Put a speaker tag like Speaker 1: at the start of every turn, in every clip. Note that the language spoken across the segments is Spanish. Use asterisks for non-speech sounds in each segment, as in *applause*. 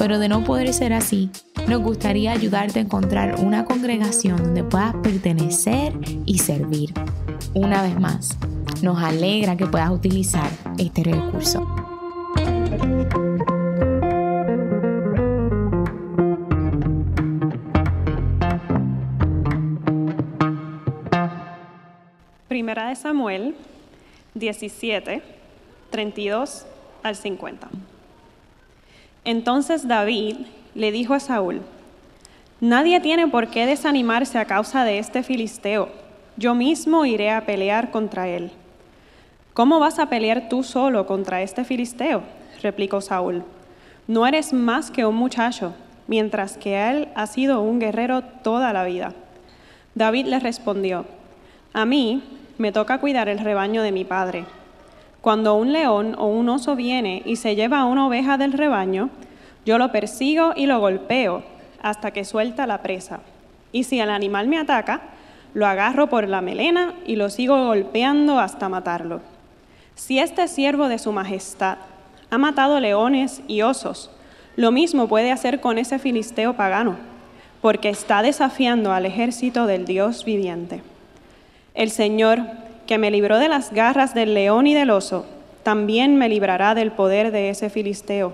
Speaker 1: pero de no poder ser así, nos gustaría ayudarte a encontrar una congregación donde puedas pertenecer y servir. Una vez más, nos alegra que puedas utilizar este recurso.
Speaker 2: Primera de Samuel 17, 32 al 50. Entonces David le dijo a Saúl, Nadie tiene por qué desanimarse a causa de este filisteo. Yo mismo iré a pelear contra él. ¿Cómo vas a pelear tú solo contra este filisteo? replicó Saúl. No eres más que un muchacho, mientras que él ha sido un guerrero toda la vida. David le respondió, A mí me toca cuidar el rebaño de mi padre. Cuando un león o un oso viene y se lleva a una oveja del rebaño, yo lo persigo y lo golpeo hasta que suelta la presa. Y si el animal me ataca, lo agarro por la melena y lo sigo golpeando hasta matarlo. Si este siervo de su majestad ha matado leones y osos, lo mismo puede hacer con ese filisteo pagano, porque está desafiando al ejército del Dios viviente. El Señor, que me libró de las garras del león y del oso, también me librará del poder de ese filisteo.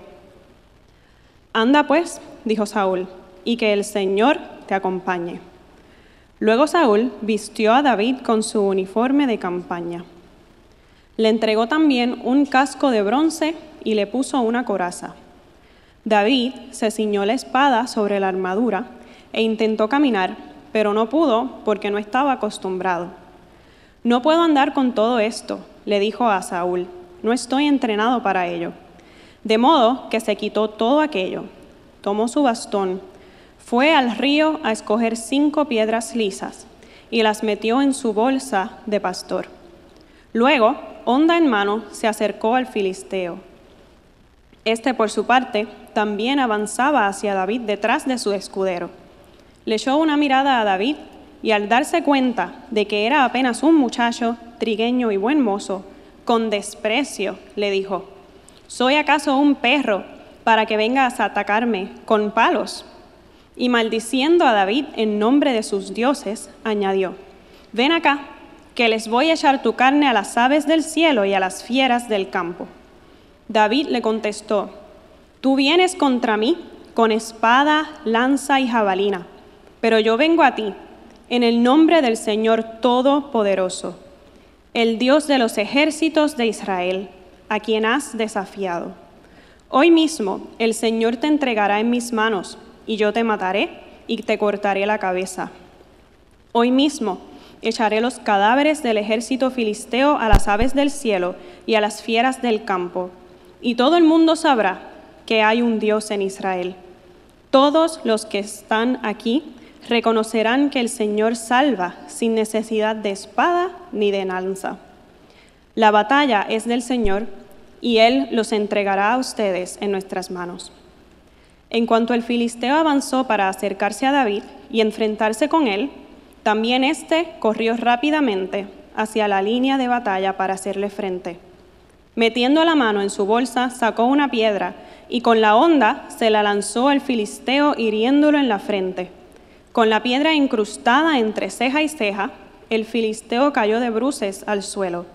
Speaker 2: Anda pues, dijo Saúl, y que el Señor te acompañe. Luego Saúl vistió a David con su uniforme de campaña. Le entregó también un casco de bronce y le puso una coraza. David se ciñó la espada sobre la armadura e intentó caminar, pero no pudo porque no estaba acostumbrado. No puedo andar con todo esto, le dijo a Saúl, no estoy entrenado para ello. De modo que se quitó todo aquello, tomó su bastón, fue al río a escoger cinco piedras lisas y las metió en su bolsa de pastor. Luego honda en mano, se acercó al filisteo. Este, por su parte, también avanzaba hacia David detrás de su escudero. Le echó una mirada a David y al darse cuenta de que era apenas un muchacho, trigueño y buen mozo, con desprecio le dijo, ¿soy acaso un perro para que vengas a atacarme con palos? Y maldiciendo a David en nombre de sus dioses, añadió, ven acá que les voy a echar tu carne a las aves del cielo y a las fieras del campo. David le contestó, tú vienes contra mí con espada, lanza y jabalina, pero yo vengo a ti en el nombre del Señor Todopoderoso, el Dios de los ejércitos de Israel, a quien has desafiado. Hoy mismo el Señor te entregará en mis manos, y yo te mataré y te cortaré la cabeza. Hoy mismo echaré los cadáveres del ejército filisteo a las aves del cielo y a las fieras del campo, y todo el mundo sabrá que hay un Dios en Israel. Todos los que están aquí reconocerán que el Señor salva sin necesidad de espada ni de lanza. La batalla es del Señor y Él los entregará a ustedes en nuestras manos. En cuanto el filisteo avanzó para acercarse a David y enfrentarse con él, también éste corrió rápidamente hacia la línea de batalla para hacerle frente. Metiendo la mano en su bolsa, sacó una piedra y con la honda se la lanzó al filisteo hiriéndolo en la frente. Con la piedra incrustada entre ceja y ceja, el filisteo cayó de bruces al suelo.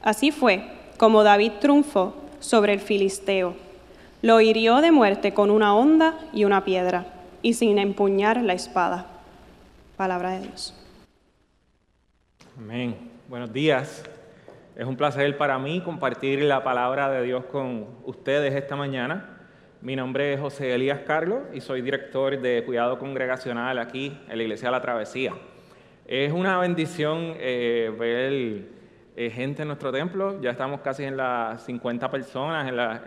Speaker 2: Así fue como David triunfó sobre el filisteo. Lo hirió de muerte con una honda y una piedra, y sin empuñar la espada. Palabra de Dios.
Speaker 3: Amén. Buenos días. Es un placer para mí compartir la palabra de Dios con ustedes esta mañana. Mi nombre es José Elías Carlos y soy director de cuidado congregacional aquí en la Iglesia de la Travesía. Es una bendición eh, ver eh, gente en nuestro templo. Ya estamos casi en las 50 personas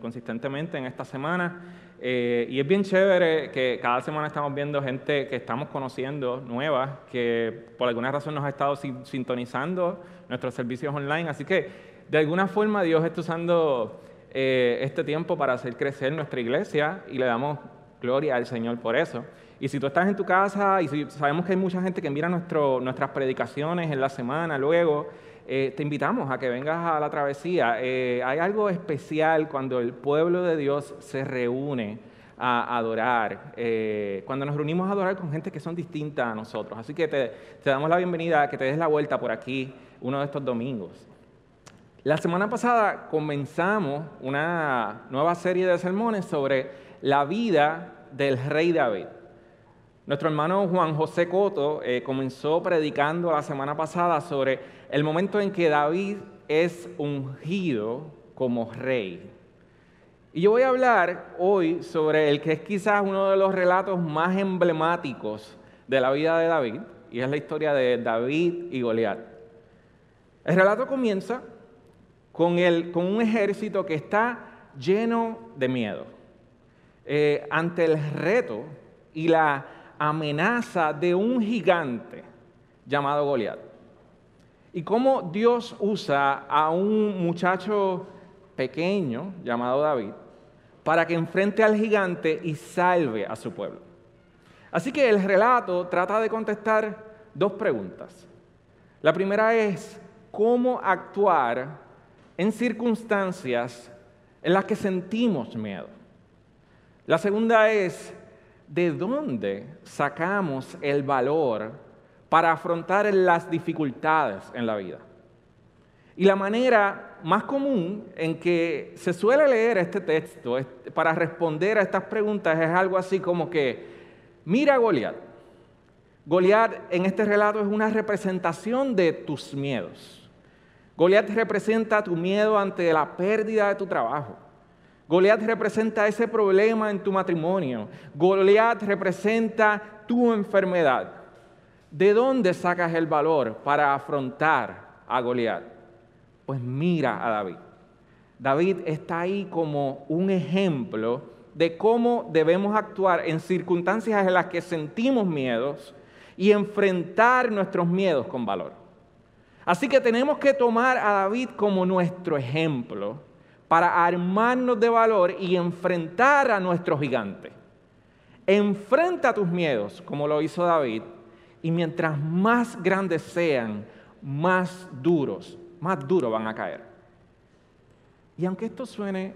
Speaker 3: consistentemente en esta semana. Eh, y es bien chévere que cada semana estamos viendo gente que estamos conociendo, nueva, que por alguna razón nos ha estado sintonizando nuestros servicios online. Así que de alguna forma Dios está usando eh, este tiempo para hacer crecer nuestra iglesia y le damos gloria al Señor por eso. Y si tú estás en tu casa y si sabemos que hay mucha gente que mira nuestras predicaciones en la semana luego, eh, te invitamos a que vengas a la travesía. Eh, hay algo especial cuando el pueblo de Dios se reúne a adorar, cuando nos reunimos a adorar con gente que son distintas a nosotros. Así que te, te damos la bienvenida que te des la vuelta por aquí uno de estos domingos. La semana pasada comenzamos una nueva serie de sermones sobre la vida del rey David. Nuestro hermano Juan José Coto eh, comenzó predicando la semana pasada sobre el momento en que David es ungido como rey. Y yo voy a hablar hoy sobre el que es quizás uno de los relatos más emblemáticos de la vida de David, y es la historia de David y Goliat. El relato comienza con, con un ejército que está lleno de miedo. Eh, ante el reto y la amenaza de un gigante llamado Goliat. Y cómo Dios usa a un muchacho pequeño llamado David para que enfrente al gigante y salve a su pueblo. Así que el relato trata de contestar dos preguntas. La primera es cómo actuar en circunstancias en las que sentimos miedo. La segunda es ¿de dónde sacamos el valor para afrontar las dificultades en la vida? Y la manera más común en que se suele leer este texto para responder a estas preguntas es algo así como que, mira a Goliat. Goliat en este relato es una representación de tus miedos. Goliat representa tu miedo ante la pérdida de tu trabajo. Goliat representa ese problema en tu matrimonio. Goliat representa tu enfermedad. ¿De dónde sacas el valor para afrontar a Goliat? Pues mira a David. David está ahí como un ejemplo de cómo debemos actuar en circunstancias en las que sentimos miedos y enfrentar nuestros miedos con valor. Así que tenemos que tomar a David como nuestro ejemplo para armarnos de valor y enfrentar a nuestro gigante. Enfrenta tus miedos, como lo hizo David, y mientras más grandes sean, más duros, más duros van a caer. Y aunque esto suene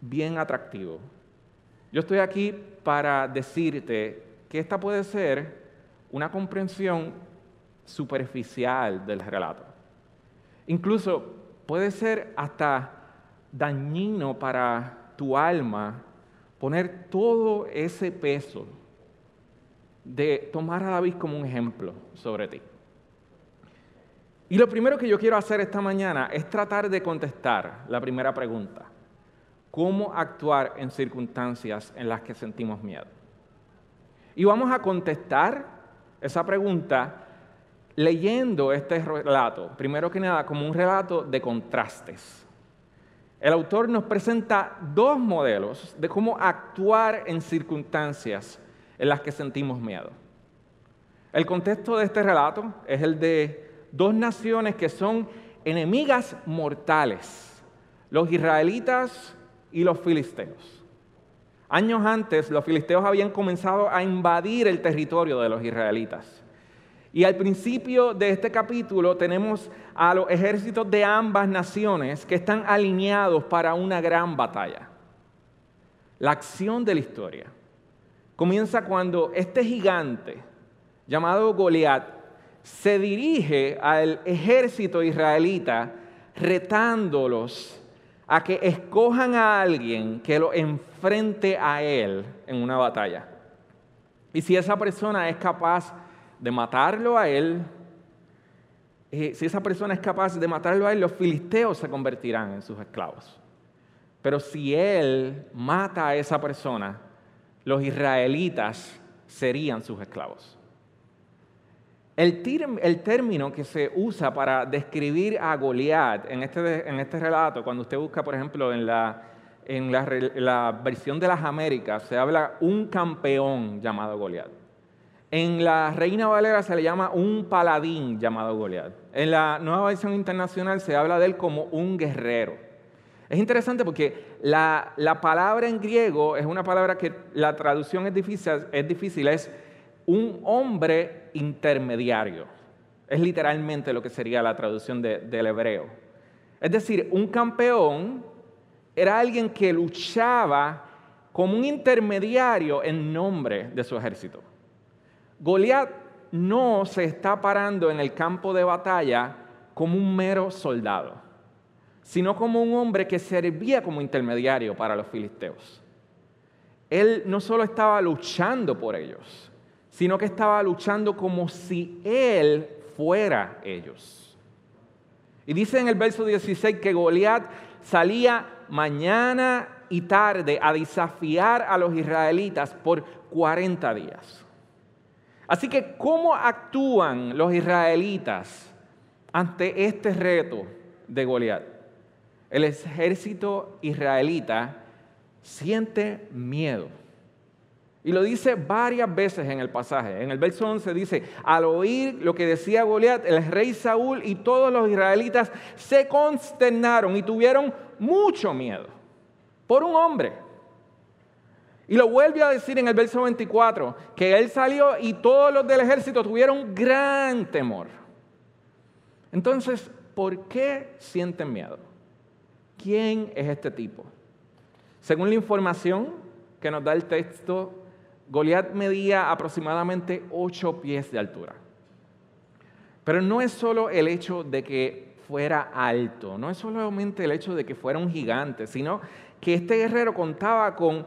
Speaker 3: bien atractivo, yo estoy aquí para decirte que esta puede ser una comprensión superficial del relato. Incluso puede ser hasta dañino para tu alma poner todo ese peso de tomar a David como un ejemplo sobre ti. Y lo primero que yo quiero hacer esta mañana es tratar de contestar la primera pregunta. ¿Cómo actuar en circunstancias en las que sentimos miedo? Y vamos a contestar esa pregunta leyendo este relato, primero que nada, como un relato de contrastes el autor nos presenta dos modelos de cómo actuar en circunstancias en las que sentimos miedo. El contexto de este relato es el de dos naciones que son enemigas mortales, los israelitas y los filisteos. Años antes, los filisteos habían comenzado a invadir el territorio de los israelitas. Y al principio de este capítulo tenemos a los ejércitos de ambas naciones que están alineados para una gran batalla. La acción de la historia comienza cuando este gigante llamado Goliat se dirige al ejército israelita retándolos a que escojan a alguien que lo enfrente a él en una batalla. Y si esa persona es capaz de matarlo a él, eh, si esa persona es capaz de matarlo a él, los filisteos se convertirán en sus esclavos. Pero si él mata a esa persona, los israelitas serían sus esclavos. El, término que se usa para describir a Goliat en este, este relato, cuando usted busca, por ejemplo, en la en la, versión de las Américas se habla un campeón llamado Goliat. En la Reina Valera se le llama un paladín llamado Goliat. En la nueva versión internacional se habla de él como un guerrero. Es interesante porque la, palabra en griego es una palabra que la traducción es difícil, es, difícil, es un hombre intermediario. Es literalmente lo que sería la traducción del hebreo. Es decir, un campeón era alguien que luchaba como un intermediario en nombre de su ejército. Goliat no se está parando en el campo de batalla como un mero soldado, sino como un hombre que servía como intermediario para los filisteos. Él no solo estaba luchando por ellos, sino que estaba luchando como si él fuera ellos. Y dice en el verso 16 que Goliat salía mañana y tarde a desafiar a los israelitas por 40 días. Así que, ¿cómo actúan los israelitas ante este reto de Goliat? El ejército israelita siente miedo. Y lo dice varias veces en el pasaje. En el verso 11 dice, al oír lo que decía Goliat, el rey Saúl y todos los israelitas se consternaron y tuvieron mucho miedo por un hombre. Y lo vuelve a decir en el verso 24, que él salió y todos los del ejército tuvieron gran temor. Entonces, ¿por qué sienten miedo? ¿Quién es este tipo? Según la información que nos da el texto, Goliat medía aproximadamente 8 pies de altura. Pero no es solo el hecho de que fuera alto, no es solamente el hecho de que fuera un gigante, sino que este guerrero contaba con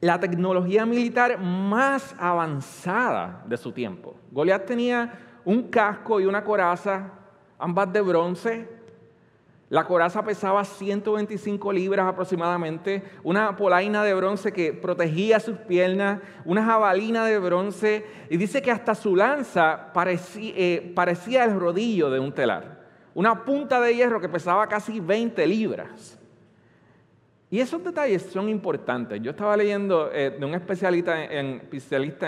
Speaker 3: la tecnología militar más avanzada de su tiempo. Goliat tenía un casco y una coraza, ambas de bronce, la coraza pesaba 125 libras aproximadamente, una polaina de bronce que protegía sus piernas, una jabalina de bronce, y dice que hasta su lanza parecía, eh, parecía el rodillo de un telar, una punta de hierro que pesaba casi 20 libras. Y esos detalles son importantes. Yo estaba leyendo eh, de un especialista en,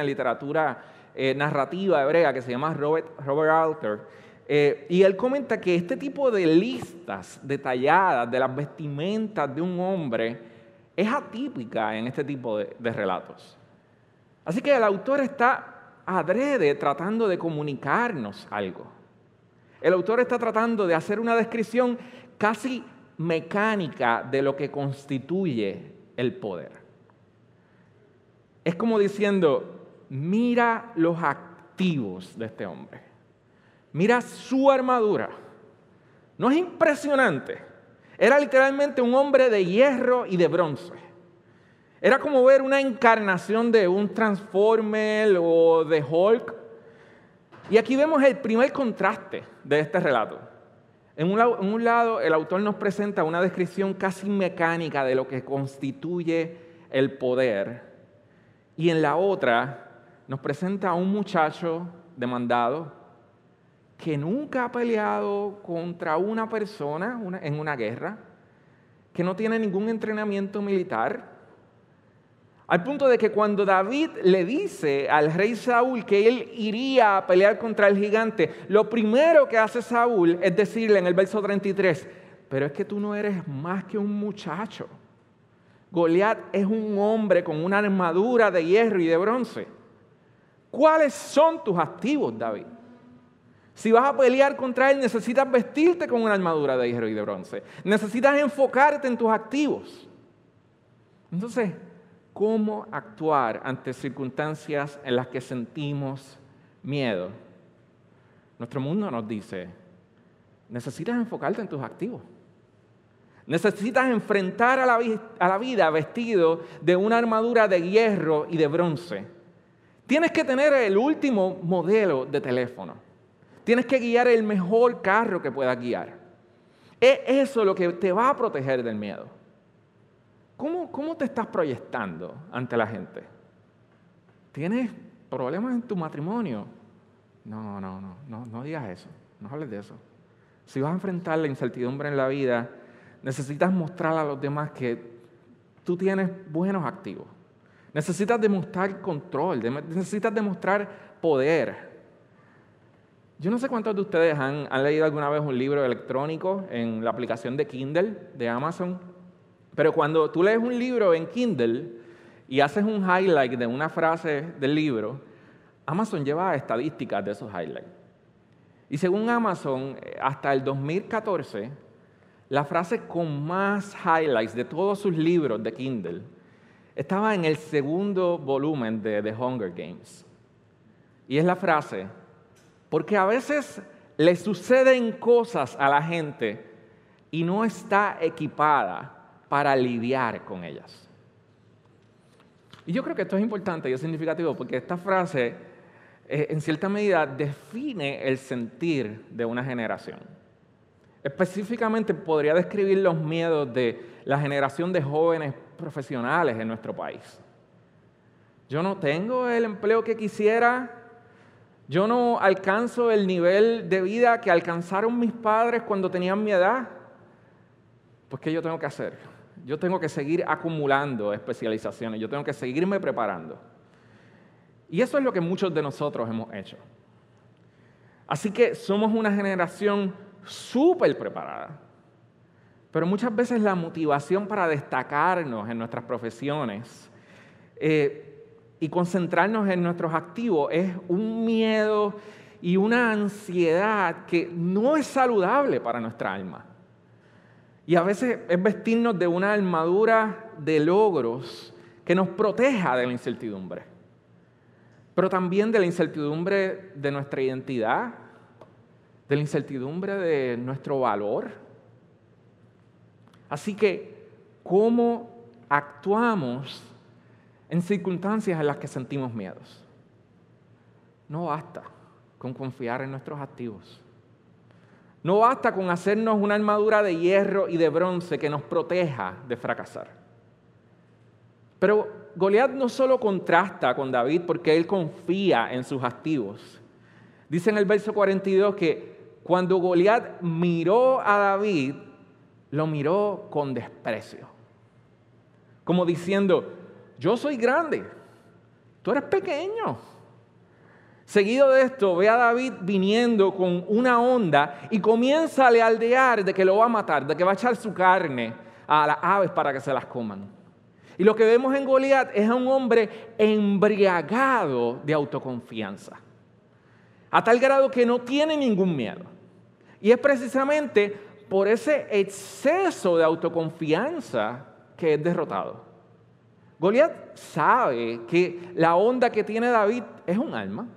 Speaker 3: literatura eh, narrativa hebrea que se llama Robert, Robert Alter, eh, y él comenta que este tipo de listas detalladas de las vestimentas de un hombre es atípica en este tipo de, de relatos. Así que el autor está adrede tratando de comunicarnos algo. El autor está tratando de hacer una descripción casi mecánica de lo que constituye el poder. Es como diciendo, mira los activos de este hombre. Mira su armadura. ¿No es impresionante? Era literalmente un hombre de hierro y de bronce. Era como ver una encarnación de un Transformer o de Hulk. Y aquí vemos el primer contraste de este relato. En un, un, lado, el autor nos presenta una descripción casi mecánica de lo que constituye el poder. Y en la otra, nos presenta a un muchacho demandado, que nunca ha peleado contra una persona en una guerra, que no tiene ningún entrenamiento militar, al punto de que cuando David le dice al rey Saúl que él iría a pelear contra el gigante, lo primero que hace Saúl es decirle en el verso 33, pero es que tú no eres más que un muchacho. Goliat es un hombre con una armadura de hierro y de bronce. ¿Cuáles son tus activos, David? Si vas a pelear contra Él, necesitas vestirte con una armadura de hierro y de bronce. Necesitas enfocarte en tus activos. Entonces, ¿cómo actuar ante circunstancias en las que sentimos miedo? Nuestro mundo nos dice, necesitas enfocarte en tus activos. Necesitas enfrentar a la, a la vida vestido de una armadura de hierro y de bronce. Tienes que tener el último modelo de teléfono. Tienes que guiar el mejor carro que puedas guiar. Es eso lo que te va a proteger del miedo. ¿Cómo, cómo te estás proyectando ante la gente? ¿Tienes problemas en tu matrimonio? No, no, no, no, no digas eso. No hables de eso. Si vas a enfrentar la incertidumbre en la vida, necesitas mostrar a los demás que tú tienes buenos activos. Necesitas demostrar control, necesitas demostrar poder. Yo no sé cuántos de ustedes han, han, leído alguna vez un libro electrónico en la aplicación de Kindle de Amazon, pero cuando tú lees un libro en Kindle y haces un highlight de una frase del libro, Amazon lleva estadísticas de esos highlights. Y según Amazon, eh, hasta el 2014, la frase con más highlights de todos sus libros de Kindle estaba en el segundo volumen de The Hunger Games. Y es la frase, porque a veces le suceden cosas a la gente y no está equipada para lidiar con ellas. Y yo creo que esto es importante y es significativo porque esta frase eh, en cierta medida define el sentir de una generación. Específicamente podría describir los miedos de la generación de jóvenes profesionales en nuestro país. Yo no tengo el empleo que quisiera, yo no alcanzo el nivel de vida que alcanzaron mis padres cuando tenían mi edad. Pues ¿qué yo tengo que hacer? Yo tengo que seguir acumulando especializaciones, yo tengo que seguirme preparando. Y eso es lo que muchos de nosotros hemos hecho. Así que somos una generación súper preparada. Pero muchas veces la motivación para destacarnos en nuestras profesiones eh, y concentrarnos en nuestros activos es un miedo y una ansiedad que no es saludable para nuestra alma. Y a veces es vestirnos de una armadura de logros que nos proteja de la incertidumbre pero también de la incertidumbre de nuestra identidad, de la incertidumbre de nuestro valor. Así que, ¿cómo actuamos en circunstancias en las que sentimos miedos? No basta con confiar en nuestros activos. No basta con hacernos una armadura de hierro y de bronce que nos proteja de fracasar. Pero Goliat no solo contrasta con David porque él confía en sus activos. Dice en el verso 42 que cuando Goliat miró a David, lo miró con desprecio. Como diciendo, yo soy grande, tú eres pequeño. Seguido de esto, ve a David viniendo con una onda y comienza a aldear de que lo va a matar, de que va a echar su carne a las aves para que se las coman. Y lo que vemos en Goliat es a un hombre embriagado de autoconfianza, a tal grado que no tiene ningún miedo. Y es precisamente por ese exceso de autoconfianza que es derrotado. Goliat sabe que la onda que tiene David es un alma.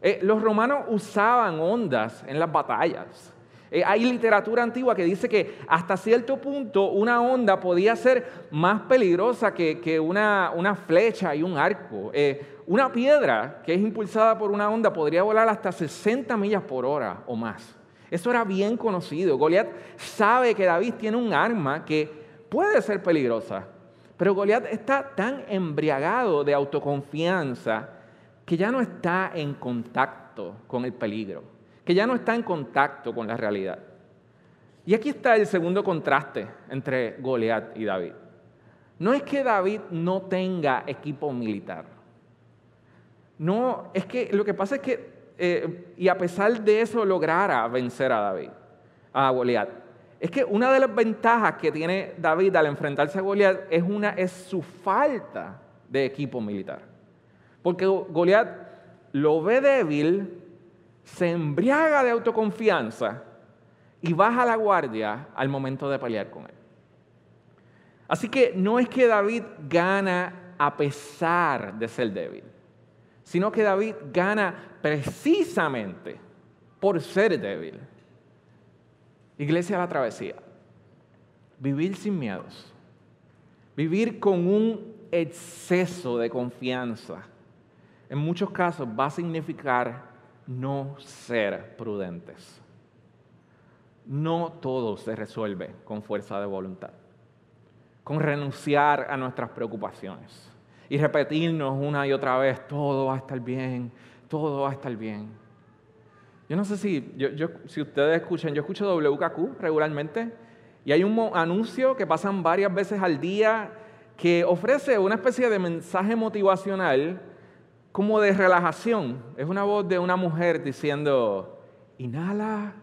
Speaker 3: Eh, los romanos usaban ondas en las batallas. Eh, hay literatura antigua que dice que hasta cierto punto una onda podía ser más peligrosa que, una, flecha y un arco. Eh, una piedra que es impulsada por una onda podría volar hasta 60 millas por hora o más. Eso era bien conocido. Goliat sabe que David tiene un arma que puede ser peligrosa, pero Goliat está tan embriagado de autoconfianza que ya no está en contacto con el peligro que ya no está en contacto con la realidad. Y aquí está el segundo contraste entre Goliat y David. No es que David no tenga equipo militar. No, es que lo que pasa es que, eh, y a pesar de eso lograra vencer a David, a Goliat. Es que una de las ventajas que tiene David al enfrentarse a Goliat es, una, es su falta de equipo militar. Porque Goliat lo ve débil, se embriaga de autoconfianza y baja la guardia al momento de pelear con él. Así que no es que David gana a pesar de ser débil, sino que David gana precisamente por ser débil. Iglesia de la travesía. Vivir sin miedos. Vivir con un exceso de confianza. En muchos casos va a significar no ser prudentes. No todo se resuelve con fuerza de voluntad, con renunciar a nuestras preocupaciones y repetirnos una y otra vez, todo va a estar bien, todo va a estar bien. Yo no sé si, si ustedes escuchan, yo escucho WKQ regularmente y hay un anuncio que pasan varias veces al día que ofrece una especie de mensaje motivacional como de relajación. Es una voz de una mujer diciendo, inhala,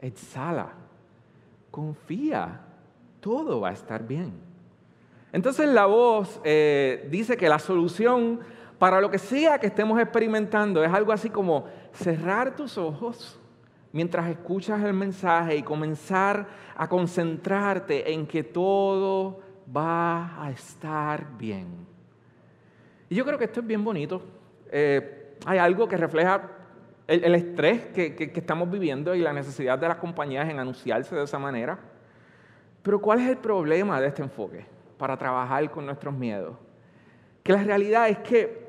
Speaker 3: exhala, confía, todo va a estar bien. Entonces la voz eh, dice que la solución para lo que sea que estemos experimentando es algo así como cerrar tus ojos mientras escuchas el mensaje y comenzar a concentrarte en que todo va a estar bien. Y yo creo que esto es bien bonito. Eh, hay algo que refleja el, estrés que, estamos viviendo y la necesidad de las compañías en anunciarse de esa manera. Pero ¿cuál es el problema de este enfoque para trabajar con nuestros miedos? Que la realidad es que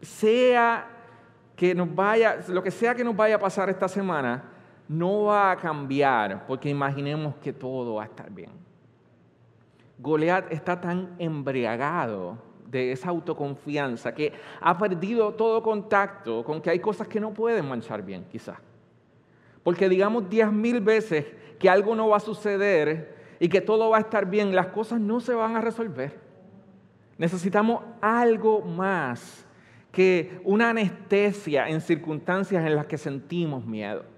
Speaker 3: sea que nos vaya, lo que sea que nos vaya a pasar esta semana, no va a cambiar porque imaginemos que todo va a estar bien. Goliat está tan embriagado de esa autoconfianza que ha perdido todo contacto con que hay cosas que no pueden manchar bien, quizás. Porque digamos diez mil veces que algo no va a suceder y que todo va a estar bien, las cosas no se van a resolver. Necesitamos algo más que una anestesia en circunstancias en las que sentimos miedo.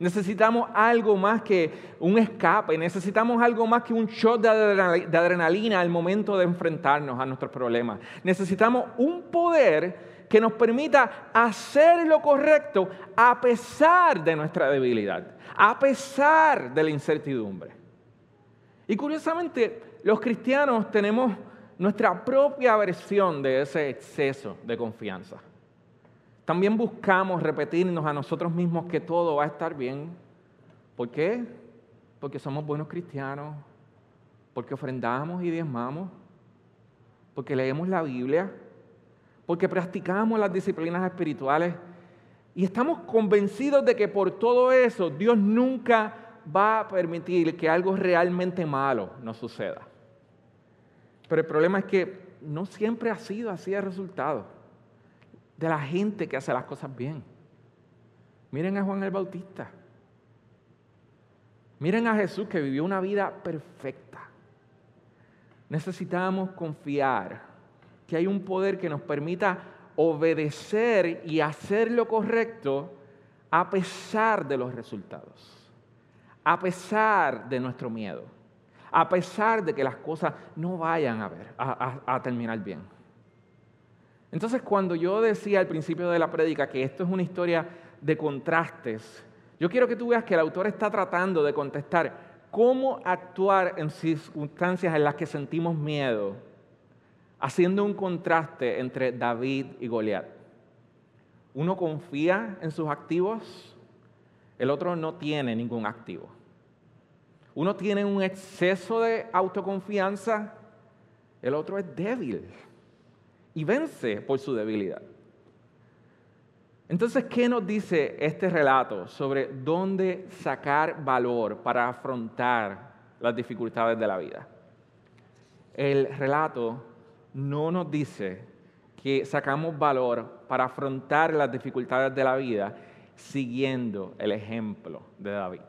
Speaker 3: Necesitamos algo más que un escape, necesitamos algo más que un shot de adrenalina al momento de enfrentarnos a nuestros problemas. Necesitamos un poder que nos permita hacer lo correcto a pesar de nuestra debilidad, a pesar de la incertidumbre. Y curiosamente, los cristianos tenemos nuestra propia versión de ese exceso de confianza. También buscamos repetirnos a nosotros mismos que todo va a estar bien. ¿Por qué? Porque somos buenos cristianos, porque ofrendamos y diezmamos, porque leemos la Biblia, porque practicamos las disciplinas espirituales y estamos convencidos de que por todo eso Dios nunca va a permitir que algo realmente malo nos suceda. Pero el problema es que no siempre ha sido así el resultado de la gente que hace las cosas bien. Miren a Juan el Bautista. Miren a Jesús que vivió una vida perfecta. Necesitamos confiar que hay un poder que nos permita obedecer y hacer lo correcto a pesar de los resultados, a pesar de nuestro miedo a pesar de que las cosas no vayan a, terminar bien. Entonces, cuando yo decía al principio de la prédica que esto es una historia de contrastes, yo quiero que tú veas que el autor está tratando de contestar cómo actuar en circunstancias en las que sentimos miedo, haciendo un contraste entre David y Goliat. Uno confía en sus activos, el otro no tiene ningún activo. Uno tiene un exceso de autoconfianza, el otro es débil y vence por su debilidad. Entonces, ¿qué nos dice este relato sobre dónde sacar valor para afrontar las dificultades de la vida? El relato no nos dice que sacamos valor para afrontar las dificultades de la vida siguiendo el ejemplo de David.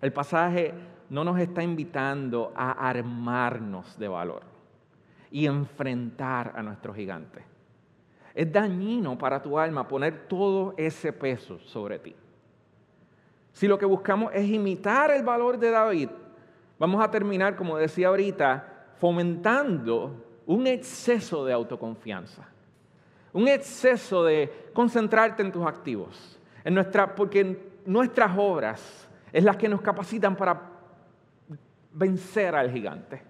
Speaker 3: El pasaje no nos está invitando a armarnos de valor y enfrentar a nuestro gigante. Es dañino para tu alma poner todo ese peso sobre ti. Si lo que buscamos es imitar el valor de David, vamos a terminar, como decía ahorita, fomentando un exceso de autoconfianza, un exceso de concentrarte en tus activos, en nuestra, porque nuestras obras es las que nos capacitan para vencer al gigante.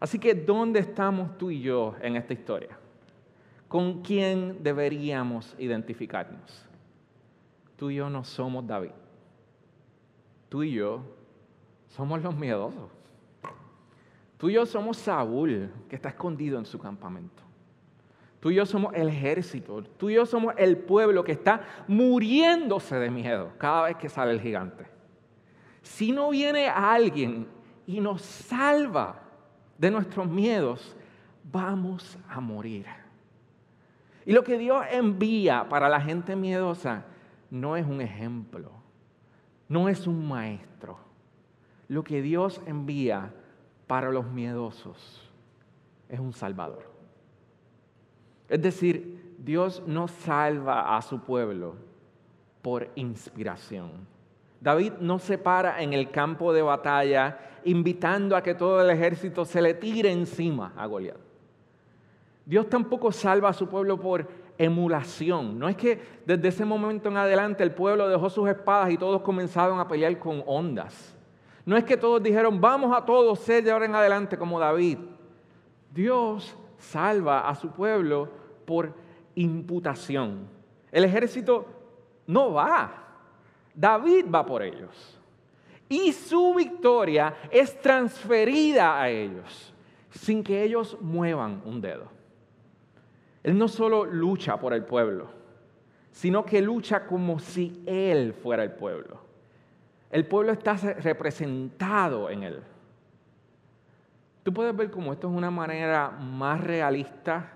Speaker 3: Así que, ¿dónde estamos tú y yo en esta historia? ¿Con quién deberíamos identificarnos? Tú y yo no somos David. Tú y yo somos los miedosos. Tú y yo somos Saúl, que está escondido en su campamento. Tú y yo somos el ejército. Tú y yo somos el pueblo que está muriéndose de miedo cada vez que sale el gigante. Si no viene alguien y nos salva de nuestros miedos, vamos a morir. Y lo que Dios envía para la gente miedosa no es un ejemplo, no es un maestro. Lo que Dios envía para los miedosos es un salvador. Es decir, Dios no salva a su pueblo por inspiración. David no se para en el campo de batalla invitando a que todo el ejército se le tire encima a Goliat. Dios tampoco salva a su pueblo por emulación. No es que desde ese momento en adelante el pueblo dejó sus espadas y todos comenzaron a pelear con ondas. No es que todos dijeron, vamos a todos ser de ahora en adelante como David. Dios salva a su pueblo por imputación. El ejército no va. David va por ellos. Y su victoria es transferida a ellos sin que ellos muevan un dedo. Él no solo lucha por el pueblo, sino que lucha como si Él fuera el pueblo. El pueblo está representado en Él. Tú puedes ver cómo esto es una manera más realista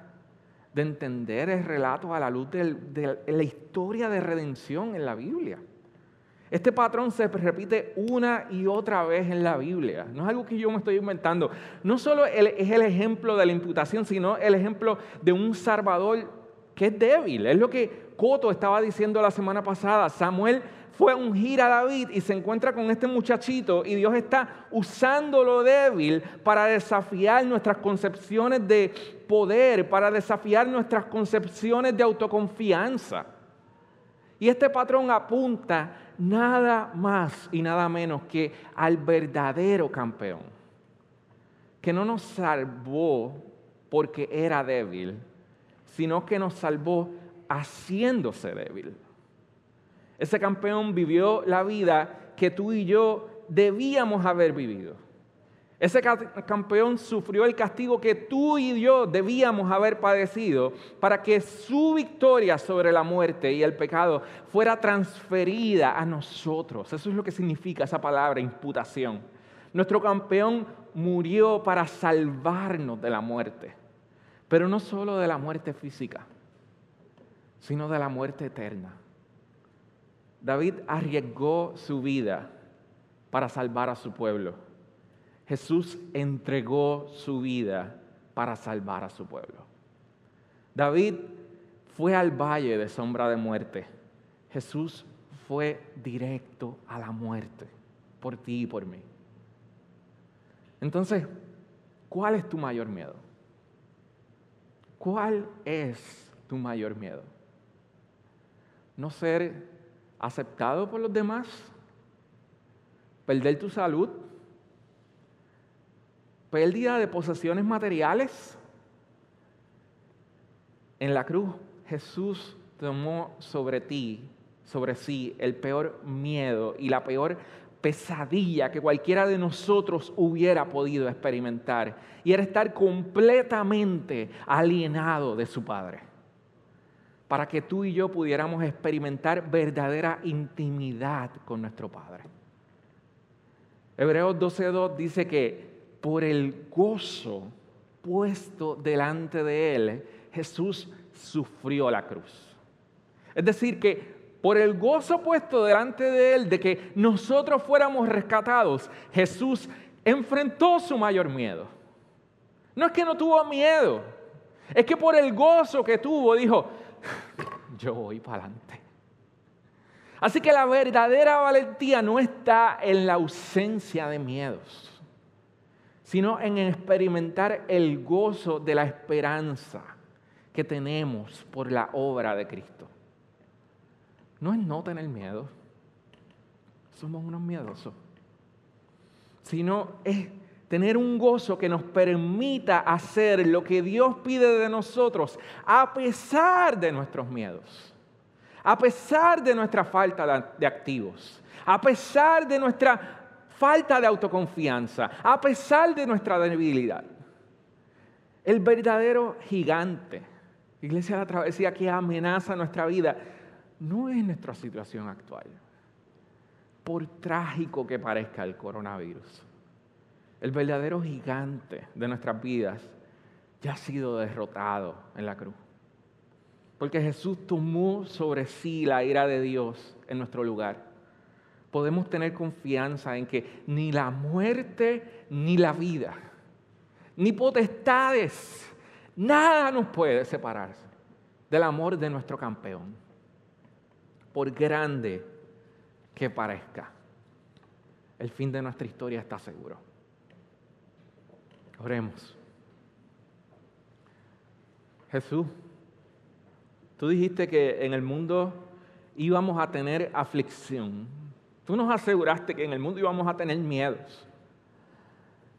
Speaker 3: de entender el relato a la luz de la historia de redención en la Biblia. Este patrón se repite una y otra vez en la Biblia. No es algo que yo me estoy inventando. No solo es el ejemplo de la imputación, sino el ejemplo de un Salvador que es débil. Es lo que Coto estaba diciendo la semana pasada. Samuel fue a ungir a David y se encuentra con este muchachito y Dios está usando lo débil para desafiar nuestras concepciones de poder, para desafiar nuestras concepciones de autoconfianza. Y este patrón apunta nada más y nada menos que al verdadero campeón, que no nos salvó porque era débil, sino que nos salvó haciéndose débil. Ese campeón vivió la vida que tú y yo debíamos haber vivido. Ese campeón sufrió el castigo que tú y yo debíamos haber padecido para que su victoria sobre la muerte y el pecado fuera transferida a nosotros. Eso es lo que significa esa palabra, imputación. Nuestro campeón murió para salvarnos de la muerte, pero no solo de la muerte física, sino de la muerte eterna. David arriesgó su vida para salvar a su pueblo. Jesús entregó su vida para salvar a su pueblo. David fue al valle de sombra de muerte. Jesús fue directo a la muerte por ti y por mí. Entonces, ¿cuál es tu mayor miedo? ¿Cuál es tu mayor miedo? ¿No ser aceptado por los demás? ¿Perder tu salud? Pérdida de posesiones materiales. En la cruz Jesús tomó sobre ti, sobre sí, el peor miedo y la peor pesadilla que cualquiera de nosotros hubiera podido experimentar. Y era estar completamente alienado de su Padre. Para que tú y yo pudiéramos experimentar verdadera intimidad con nuestro Padre. Hebreos 12.2 dice que por el gozo puesto delante de él, Jesús sufrió la cruz. Es decir, que por el gozo puesto delante de él de que nosotros fuéramos rescatados, Jesús enfrentó su mayor miedo. No es que no tuvo miedo, es que por el gozo que tuvo dijo, *sighs* yo voy para adelante. Así que la verdadera valentía no está en la ausencia de miedos sino en experimentar el gozo de la esperanza que tenemos por la obra de Cristo. No es no tener miedo, somos unos miedosos, sino es tener un gozo que nos permita hacer lo que Dios pide de nosotros a pesar de nuestros miedos, a pesar de nuestra falta de activos, a pesar de nuestra falta de autoconfianza, a pesar de nuestra debilidad. El verdadero gigante, Iglesia de la Travesía, que amenaza nuestra vida, no es nuestra situación actual, por trágico que parezca el coronavirus. El verdadero gigante de nuestras vidas ya ha sido derrotado en la cruz. Porque Jesús tomó sobre sí la ira de Dios en nuestro lugar podemos tener confianza en que ni la muerte ni la vida, ni potestades, nada nos puede separar del amor de nuestro campeón, por grande que parezca. El fin de nuestra historia está seguro. Oremos. Jesús, tú dijiste que en el mundo íbamos a tener aflicción. Tú nos aseguraste que en el mundo íbamos a tener miedos.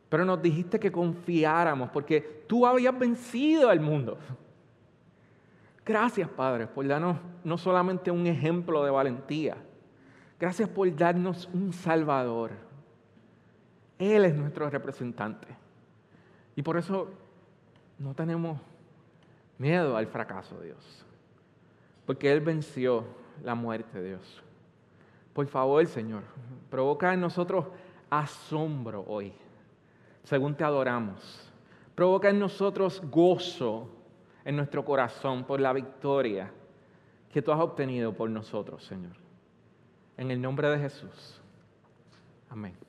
Speaker 3: Pero nos dijiste que confiáramos porque tú habías vencido al mundo. Gracias, Padre, por darnos no solamente un ejemplo de valentía, gracias por darnos un Salvador. Él es nuestro representante. Y por eso no tenemos miedo al fracaso, Dios. Porque Él venció la muerte, Dios. Por favor, Señor, provoca en nosotros asombro hoy, según te adoramos. Provoca en nosotros gozo en nuestro corazón por la victoria que tú has obtenido por nosotros, Señor. En el nombre de Jesús. Amén.